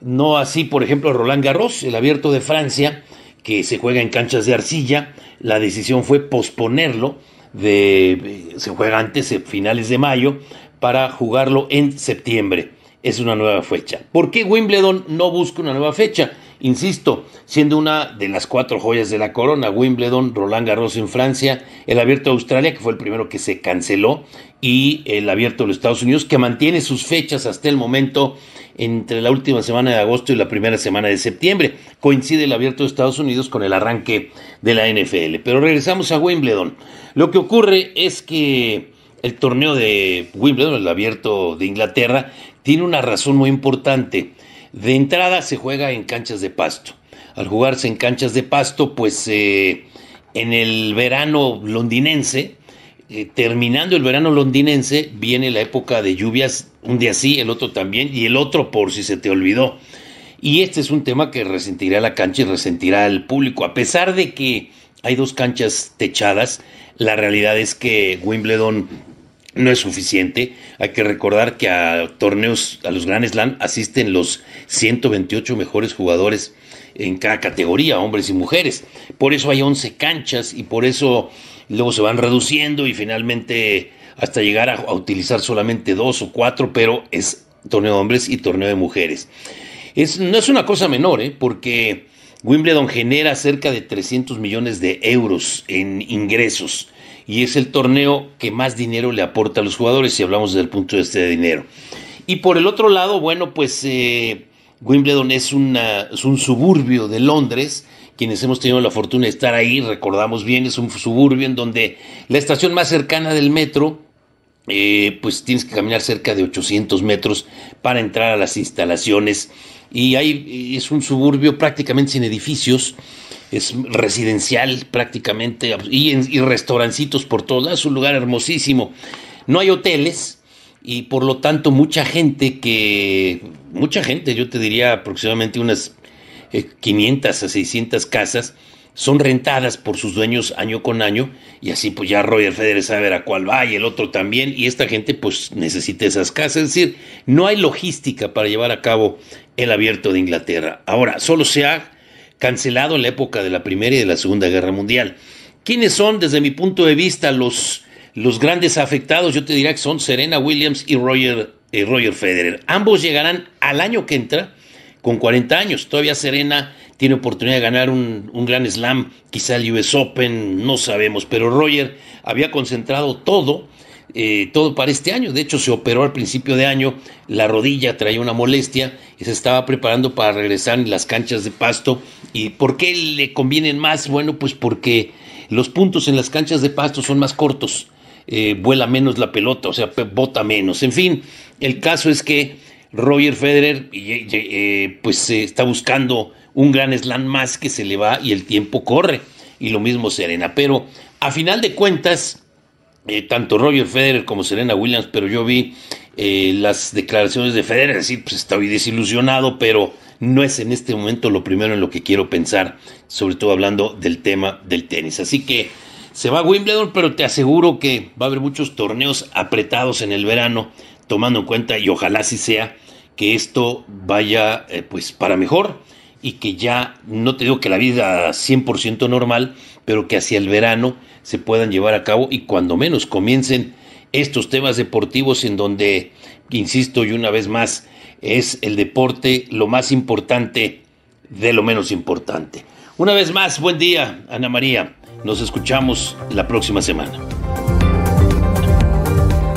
no así por ejemplo Roland Garros, el abierto de Francia, que se juega en canchas de arcilla, la decisión fue posponerlo, de, se juega antes, finales de mayo, para jugarlo en septiembre. Es una nueva fecha. ¿Por qué Wimbledon no busca una nueva fecha? Insisto, siendo una de las cuatro joyas de la corona, Wimbledon, Roland Garros en Francia, el Abierto de Australia, que fue el primero que se canceló, y el Abierto de los Estados Unidos, que mantiene sus fechas hasta el momento entre la última semana de agosto y la primera semana de septiembre. Coincide el Abierto de Estados Unidos con el arranque de la NFL. Pero regresamos a Wimbledon. Lo que ocurre es que el torneo de Wimbledon, el Abierto de Inglaterra, tiene una razón muy importante de entrada se juega en canchas de pasto. Al jugarse en canchas de pasto, pues eh, en el verano londinense, eh, terminando el verano londinense, viene la época de lluvias, un día sí, el otro también, y el otro por si se te olvidó. Y este es un tema que resentirá la cancha y resentirá al público. A pesar de que hay dos canchas techadas, la realidad es que Wimbledon no es suficiente. Hay que recordar que a torneos, a los Grand Slam, asisten los 128 mejores jugadores en cada categoría, hombres y mujeres. Por eso hay 11 canchas y por eso luego se van reduciendo y finalmente hasta llegar a, utilizar solamente dos o cuatro, pero es torneo de hombres y torneo de mujeres. Es, no es una cosa menor, ¿eh? porque Wimbledon genera cerca de 300 millones de euros en ingresos y es el torneo que más dinero le aporta a los jugadores si hablamos desde el punto de vista de dinero. Y por el otro lado, bueno, pues eh, Wimbledon es, un suburbio de Londres. Quienes hemos tenido la fortuna de estar ahí, recordamos bien, es un suburbio en donde la estación más cercana del metro, eh, pues tienes que caminar cerca de 800 metros para entrar a las instalaciones. Y ahí es un suburbio prácticamente sin edificios es residencial prácticamente y, restaurancitos por todos lados, es un lugar hermosísimo. No hay hoteles y por lo tanto mucha gente que, mucha gente, yo te diría aproximadamente unas 500 eh, a 600 casas, son rentadas por sus dueños año con año y así pues ya Roger Federer sabe a cuál va y el otro también y esta gente pues necesita esas casas, es decir, no hay logística para llevar a cabo el abierto de Inglaterra. Ahora, solo se ha cancelado en la época de la Primera y de la Segunda Guerra Mundial. ¿Quiénes son, desde mi punto de vista, los, los grandes afectados? Yo te diría que son Serena Williams y Roger, eh, Roger Federer. Ambos llegarán al año que entra con 40 años. Todavía Serena tiene oportunidad de ganar un, un Gran Slam, quizá el US Open, no sabemos, pero Roger había concentrado todo eh, todo para este año. De hecho, se operó al principio de año, la rodilla traía una molestia y se estaba preparando para regresar en las canchas de pasto. ¿Y por qué le convienen más? Bueno, pues porque los puntos en las canchas de pasto son más cortos, eh, vuela menos la pelota, o sea, bota menos. En fin, el caso es que Roger Federer eh, pues está buscando un gran slam más que se le va y el tiempo corre. Y lo mismo Serena. Pero a final de cuentas, eh, tanto Roger Federer como Serena Williams, pero yo vi eh, las declaraciones de Federer, decir, pues estoy desilusionado, pero no es en este momento lo primero en lo que quiero pensar, sobre todo hablando del tema del tenis. Así que se va a Wimbledon, pero te aseguro que va a haber muchos torneos apretados en el verano, tomando en cuenta, y ojalá así sea, que esto vaya eh, pues para mejor y que ya, no te digo que la vida 100% normal, pero que hacia el verano se puedan llevar a cabo y cuando menos comiencen estos temas deportivos en donde, insisto y una vez más, es el deporte lo más importante de lo menos importante. Una vez más, buen día, Ana María. Nos escuchamos la próxima semana.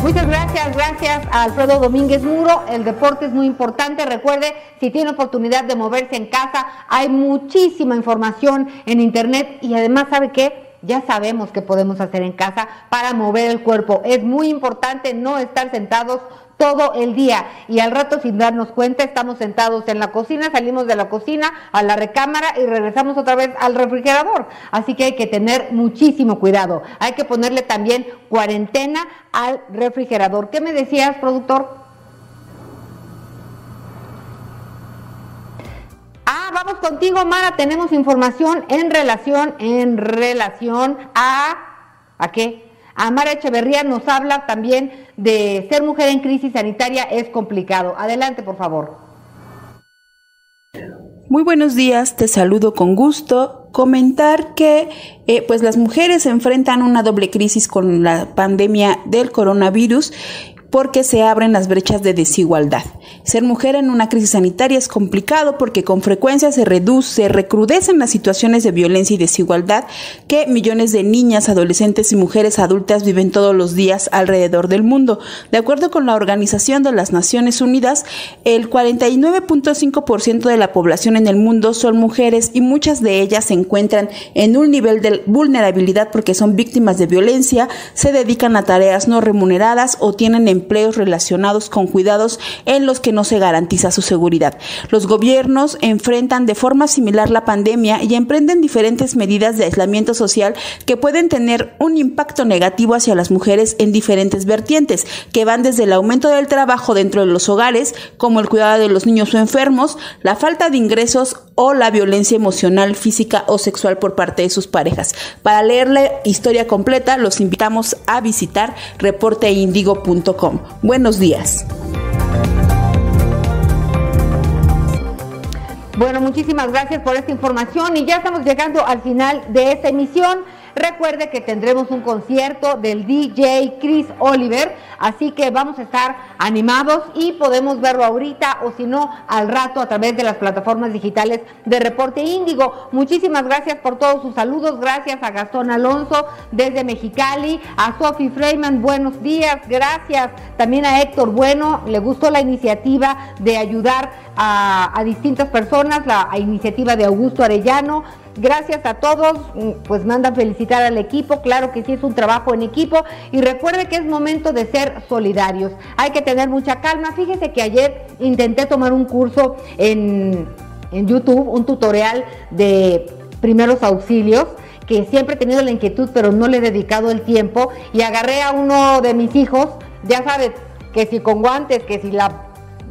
Muchas gracias, gracias a Alfredo Domínguez Muro. El deporte es muy importante. Recuerde, si tiene oportunidad de moverse en casa, hay muchísima información en internet y además, ¿sabe qué? Ya sabemos qué podemos hacer en casa para mover el cuerpo. Es muy importante no estar sentados todo el día y al rato sin darnos cuenta estamos sentados en la cocina, salimos de la cocina a la recámara y regresamos otra vez al refrigerador. Así que hay que tener muchísimo cuidado. Hay que ponerle también cuarentena al refrigerador. ¿Qué me decías, productor? Ah, vamos contigo, Mara. Tenemos información en relación, en relación a... ¿A qué? Amara Echeverría nos habla también de ser mujer en crisis sanitaria es complicado. Adelante, por favor. Muy buenos días, te saludo con gusto. Comentar que eh, pues las mujeres enfrentan una doble crisis con la pandemia del coronavirus porque se abren las brechas de desigualdad. Ser mujer en una crisis sanitaria es complicado porque con frecuencia se reduce, se recrudecen las situaciones de violencia y desigualdad que millones de niñas, adolescentes y mujeres adultas viven todos los días alrededor del mundo. De acuerdo con la Organización de las Naciones Unidas, el 49.5% de la población en el mundo son mujeres y muchas de ellas se encuentran en un nivel de vulnerabilidad porque son víctimas de violencia, se dedican a tareas no remuneradas o tienen empleos relacionados con cuidados en los que no se garantiza su seguridad. Los gobiernos enfrentan de forma similar la pandemia y emprenden diferentes medidas de aislamiento social que pueden tener un impacto negativo hacia las mujeres en diferentes vertientes, que van desde el aumento del trabajo dentro de los hogares, como el cuidado de los niños o enfermos, la falta de ingresos o la violencia emocional, física o sexual por parte de sus parejas. Para leer la historia completa, los invitamos a visitar reporteindigo.com. Buenos días. Bueno, muchísimas gracias por esta información y ya estamos llegando al final de esta emisión. Recuerde que tendremos un concierto del DJ Chris Oliver, así que vamos a estar animados y podemos verlo ahorita o si no al rato a través de las plataformas digitales de Reporte Índigo. Muchísimas gracias por todos sus saludos, gracias a Gastón Alonso desde Mexicali, a Sophie Freeman, buenos días, gracias también a Héctor Bueno, le gustó la iniciativa de ayudar a, distintas personas, la iniciativa de Augusto Arellano. Gracias a todos, mm, pues mandan felicitar al equipo, claro que sí es un trabajo en equipo y recuerde que es momento de ser solidarios, hay que tener mucha calma, fíjese que ayer intenté tomar un curso en, en YouTube, un tutorial de primeros auxilios, que siempre he tenido la inquietud pero no le he dedicado el tiempo y agarré a uno de mis hijos, ya sabes, que si con guantes, que si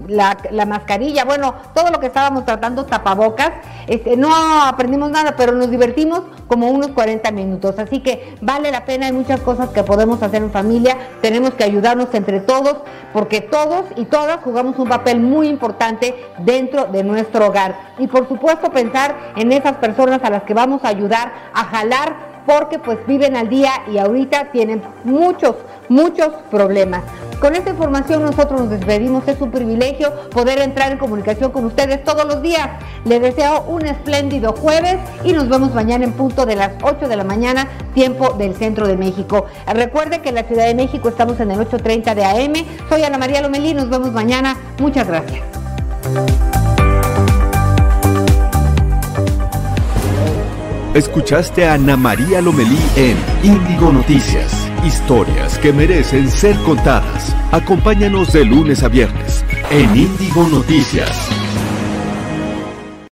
la la, mascarilla, bueno, todo lo que estábamos tratando, tapabocas, este, no aprendimos nada, pero nos divertimos como unos 40 minutos. Así que vale la pena, hay muchas cosas que podemos hacer en familia, tenemos que ayudarnos entre todos, porque todos y todas jugamos un papel muy importante dentro de nuestro hogar. Y por supuesto pensar en esas personas a las que vamos a ayudar a jalar porque pues viven al día y ahorita tienen muchos, muchos problemas. Con esta información nosotros nos despedimos, es un privilegio poder entrar en comunicación con ustedes todos los días. Les deseo un espléndido jueves y nos vemos mañana en punto de las 8 de la mañana, tiempo del centro de México. Recuerde que en la Ciudad de México estamos en el 8.30 de AM. Soy Ana María Lomelí, nos vemos mañana. Muchas gracias. Escuchaste a Ana María Lomelí en Índigo Noticias. Historias que merecen ser contadas. Acompáñanos de lunes a viernes en Índigo Noticias.